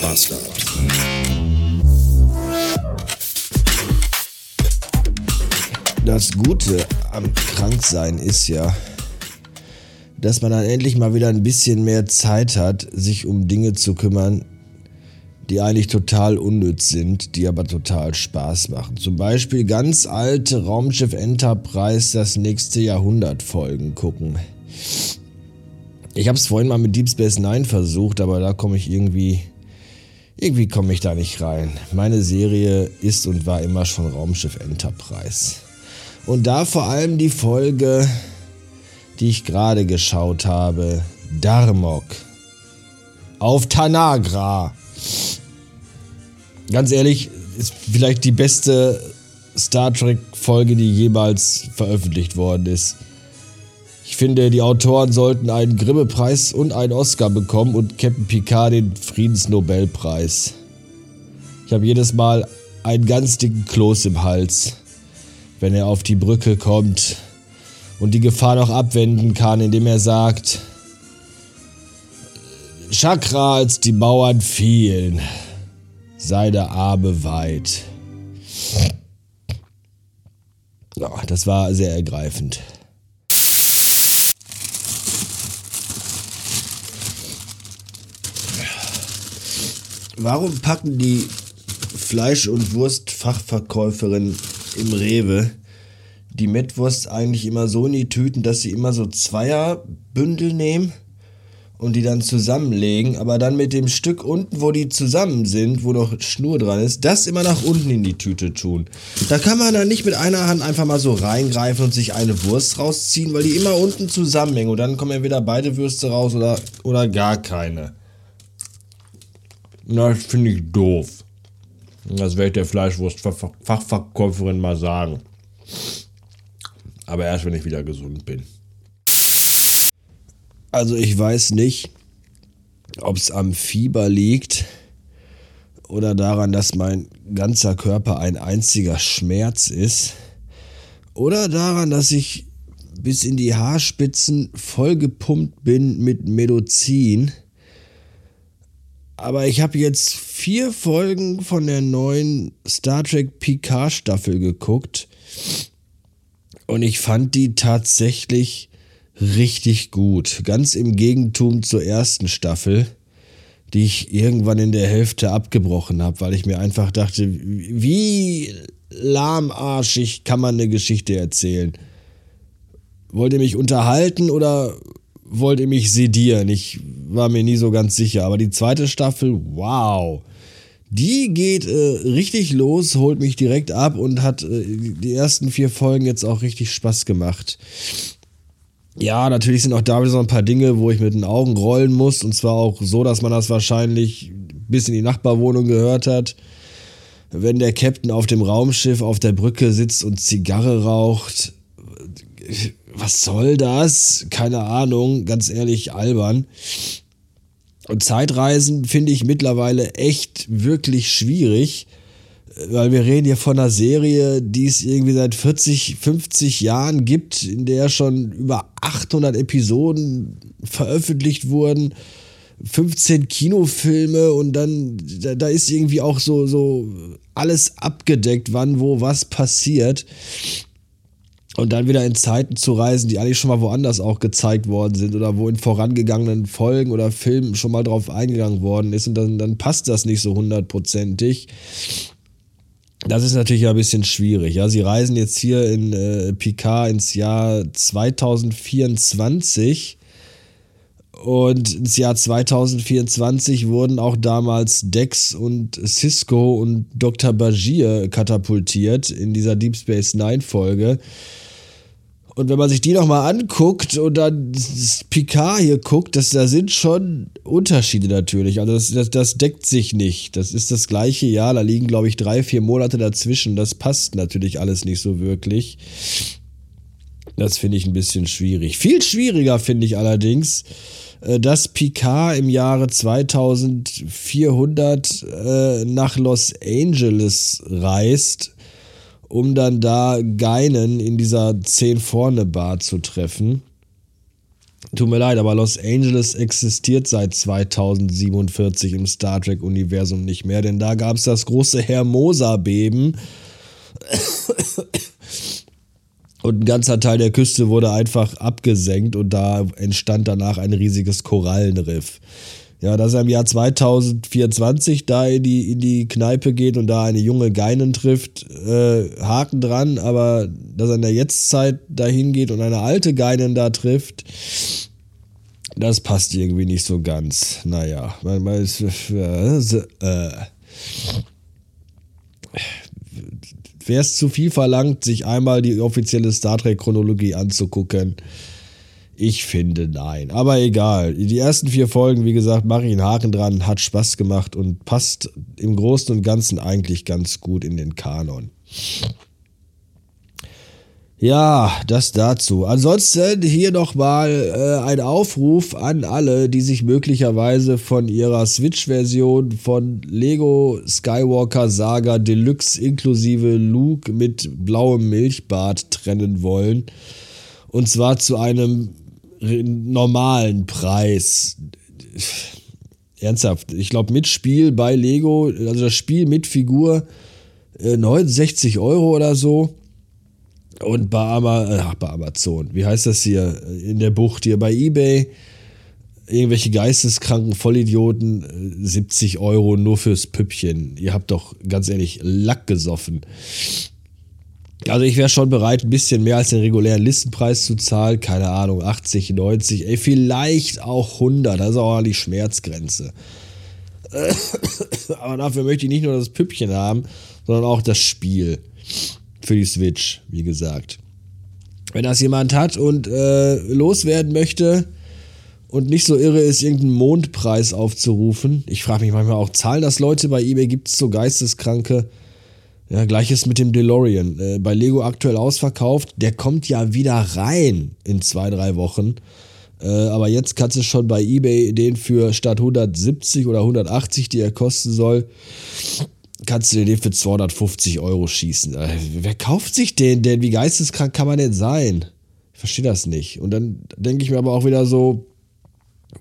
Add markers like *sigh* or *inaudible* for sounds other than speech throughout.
Bastard. Das Gute am Kranksein ist ja, dass man dann endlich mal wieder ein bisschen mehr Zeit hat, sich um Dinge zu kümmern, die eigentlich total unnütz sind, die aber total Spaß machen. Zum Beispiel ganz alte Raumschiff Enterprise das nächste Jahrhundert Folgen gucken. Ich habe es vorhin mal mit Deep Space Nine versucht, aber da komme ich irgendwie irgendwie komme ich da nicht rein. Meine Serie ist und war immer schon Raumschiff Enterprise. Und da vor allem die Folge, die ich gerade geschaut habe, Darmok. Auf Tanagra. Ganz ehrlich, ist vielleicht die beste Star Trek-Folge, die jemals veröffentlicht worden ist. Ich finde, die Autoren sollten einen Grimme-Preis und einen Oscar bekommen und Captain Picard den Friedensnobelpreis. Ich habe jedes Mal einen ganz dicken Kloß im Hals, wenn er auf die Brücke kommt und die Gefahr noch abwenden kann, indem er sagt, Chakra, als die Mauern fielen, seine Arme weit. Das war sehr ergreifend. Warum packen die Fleisch- und Wurstfachverkäuferin im Rewe die Mettwurst eigentlich immer so in die Tüten, dass sie immer so Zweierbündel nehmen und die dann zusammenlegen, aber dann mit dem Stück unten, wo die zusammen sind, wo noch Schnur dran ist, das immer nach unten in die Tüte tun. Da kann man dann nicht mit einer Hand einfach mal so reingreifen und sich eine Wurst rausziehen, weil die immer unten zusammenhängen und dann kommen entweder beide Würste raus oder, oder gar keine. Das finde ich doof. Das werde ich der Fleischwurstfachverkäuferin mal sagen. Aber erst, wenn ich wieder gesund bin. Also ich weiß nicht, ob es am Fieber liegt oder daran, dass mein ganzer Körper ein einziger Schmerz ist. Oder daran, dass ich bis in die Haarspitzen vollgepumpt bin mit Medizin aber ich habe jetzt vier Folgen von der neuen Star Trek Picard Staffel geguckt. Und ich fand die tatsächlich richtig gut. Ganz im Gegentum zur ersten Staffel, die ich irgendwann in der Hälfte abgebrochen habe, weil ich mir einfach dachte, wie lahmarschig kann man eine Geschichte erzählen? Wollt ihr mich unterhalten oder wollte mich sedieren. Ich war mir nie so ganz sicher. Aber die zweite Staffel, wow. Die geht äh, richtig los, holt mich direkt ab und hat äh, die ersten vier Folgen jetzt auch richtig Spaß gemacht. Ja, natürlich sind auch da wieder so ein paar Dinge, wo ich mit den Augen rollen muss. Und zwar auch so, dass man das wahrscheinlich bis in die Nachbarwohnung gehört hat. Wenn der Captain auf dem Raumschiff auf der Brücke sitzt und Zigarre raucht was soll das? Keine Ahnung, ganz ehrlich, albern. Und Zeitreisen finde ich mittlerweile echt wirklich schwierig, weil wir reden hier von einer Serie, die es irgendwie seit 40, 50 Jahren gibt, in der schon über 800 Episoden veröffentlicht wurden. 15 Kinofilme und dann, da, da ist irgendwie auch so, so alles abgedeckt, wann, wo, was passiert und dann wieder in Zeiten zu reisen, die eigentlich schon mal woanders auch gezeigt worden sind oder wo in vorangegangenen Folgen oder Filmen schon mal drauf eingegangen worden ist und dann, dann passt das nicht so hundertprozentig. Das ist natürlich ein bisschen schwierig. Ja, sie reisen jetzt hier in äh, Picard ins Jahr 2024 und ins Jahr 2024 wurden auch damals Dex und Cisco und Dr. Bajir katapultiert in dieser Deep Space Nine Folge. Und wenn man sich die nochmal anguckt und dann das Picard hier guckt, das, da sind schon Unterschiede natürlich. Also das, das, das deckt sich nicht. Das ist das gleiche Jahr, da liegen, glaube ich, drei, vier Monate dazwischen. Das passt natürlich alles nicht so wirklich. Das finde ich ein bisschen schwierig. Viel schwieriger finde ich allerdings, äh, dass Picard im Jahre 2400 äh, nach Los Angeles reist um dann da Geinen in dieser 10 vorne Bar zu treffen. Tut mir leid, aber Los Angeles existiert seit 2047 im Star Trek-Universum nicht mehr, denn da gab es das große Hermosa-Beben. *coughs* Und ein ganzer Teil der Küste wurde einfach abgesenkt und da entstand danach ein riesiges Korallenriff. Ja, dass er im Jahr 2024 da in die, in die Kneipe geht und da eine junge Geinen trifft, äh, Haken dran, aber dass er in der Jetztzeit dahin geht und eine alte Geinen da trifft, das passt irgendwie nicht so ganz. Naja, man, äh, äh, wäre es zu viel verlangt, sich einmal die offizielle Star Trek-Chronologie anzugucken. Ich finde nein. Aber egal. Die ersten vier Folgen, wie gesagt, mache ich einen Haken dran, hat Spaß gemacht und passt im Großen und Ganzen eigentlich ganz gut in den Kanon. Ja, das dazu. Ansonsten hier nochmal äh, ein Aufruf an alle, die sich möglicherweise von ihrer Switch-Version von Lego Skywalker Saga Deluxe inklusive Luke mit blauem Milchbart trennen wollen. Und zwar zu einem normalen Preis. Ernsthaft, ich glaube mit Spiel bei Lego, also das Spiel mit Figur, äh, 69 Euro oder so. Und bei, Ama, äh, bei Amazon, wie heißt das hier? In der Bucht hier bei Ebay, irgendwelche geisteskranken Vollidioten, 70 äh, Euro nur fürs Püppchen. Ihr habt doch ganz ehrlich Lack gesoffen. Also ich wäre schon bereit, ein bisschen mehr als den regulären Listenpreis zu zahlen. Keine Ahnung, 80, 90, ey, vielleicht auch 100. Das ist auch die Schmerzgrenze. *coughs* Aber dafür möchte ich nicht nur das Püppchen haben, sondern auch das Spiel. Für die Switch, wie gesagt. Wenn das jemand hat und äh, loswerden möchte und nicht so irre ist, irgendeinen Mondpreis aufzurufen. Ich frage mich manchmal auch, zahlen das Leute bei eBay? Gibt es so geisteskranke ja, gleiches mit dem DeLorean. Äh, bei Lego aktuell ausverkauft. Der kommt ja wieder rein in zwei, drei Wochen. Äh, aber jetzt kannst du schon bei eBay den für statt 170 oder 180, die er kosten soll, kannst du den für 250 Euro schießen. Äh, wer kauft sich den denn? Wie geisteskrank kann man denn sein? Ich verstehe das nicht. Und dann denke ich mir aber auch wieder so,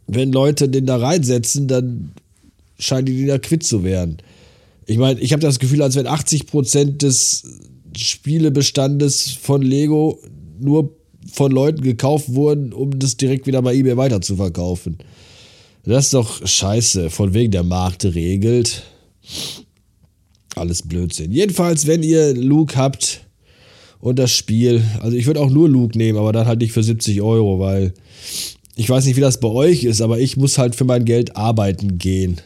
wenn Leute den da reinsetzen, dann scheinen die da quitt zu werden. Ich meine, ich habe das Gefühl, als wenn 80% des Spielebestandes von Lego nur von Leuten gekauft wurden, um das direkt wieder bei eBay weiterzuverkaufen. Das ist doch scheiße, von wegen der Markt regelt. Alles Blödsinn. Jedenfalls, wenn ihr Luke habt und das Spiel, also ich würde auch nur Luke nehmen, aber dann halt nicht für 70 Euro, weil ich weiß nicht, wie das bei euch ist, aber ich muss halt für mein Geld arbeiten gehen.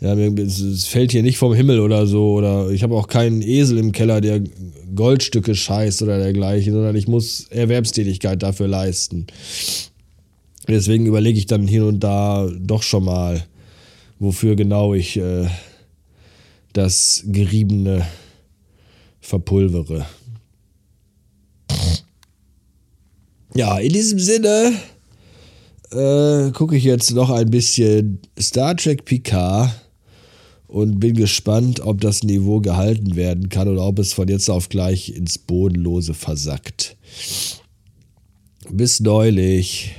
Ja, es fällt hier nicht vom Himmel oder so. Oder ich habe auch keinen Esel im Keller, der Goldstücke scheißt oder dergleichen, sondern ich muss Erwerbstätigkeit dafür leisten. Deswegen überlege ich dann hier und da doch schon mal, wofür genau ich äh, das Geriebene verpulvere. Ja, in diesem Sinne äh, gucke ich jetzt noch ein bisschen Star Trek Picard und bin gespannt, ob das Niveau gehalten werden kann oder ob es von jetzt auf gleich ins Bodenlose versackt. Bis neulich.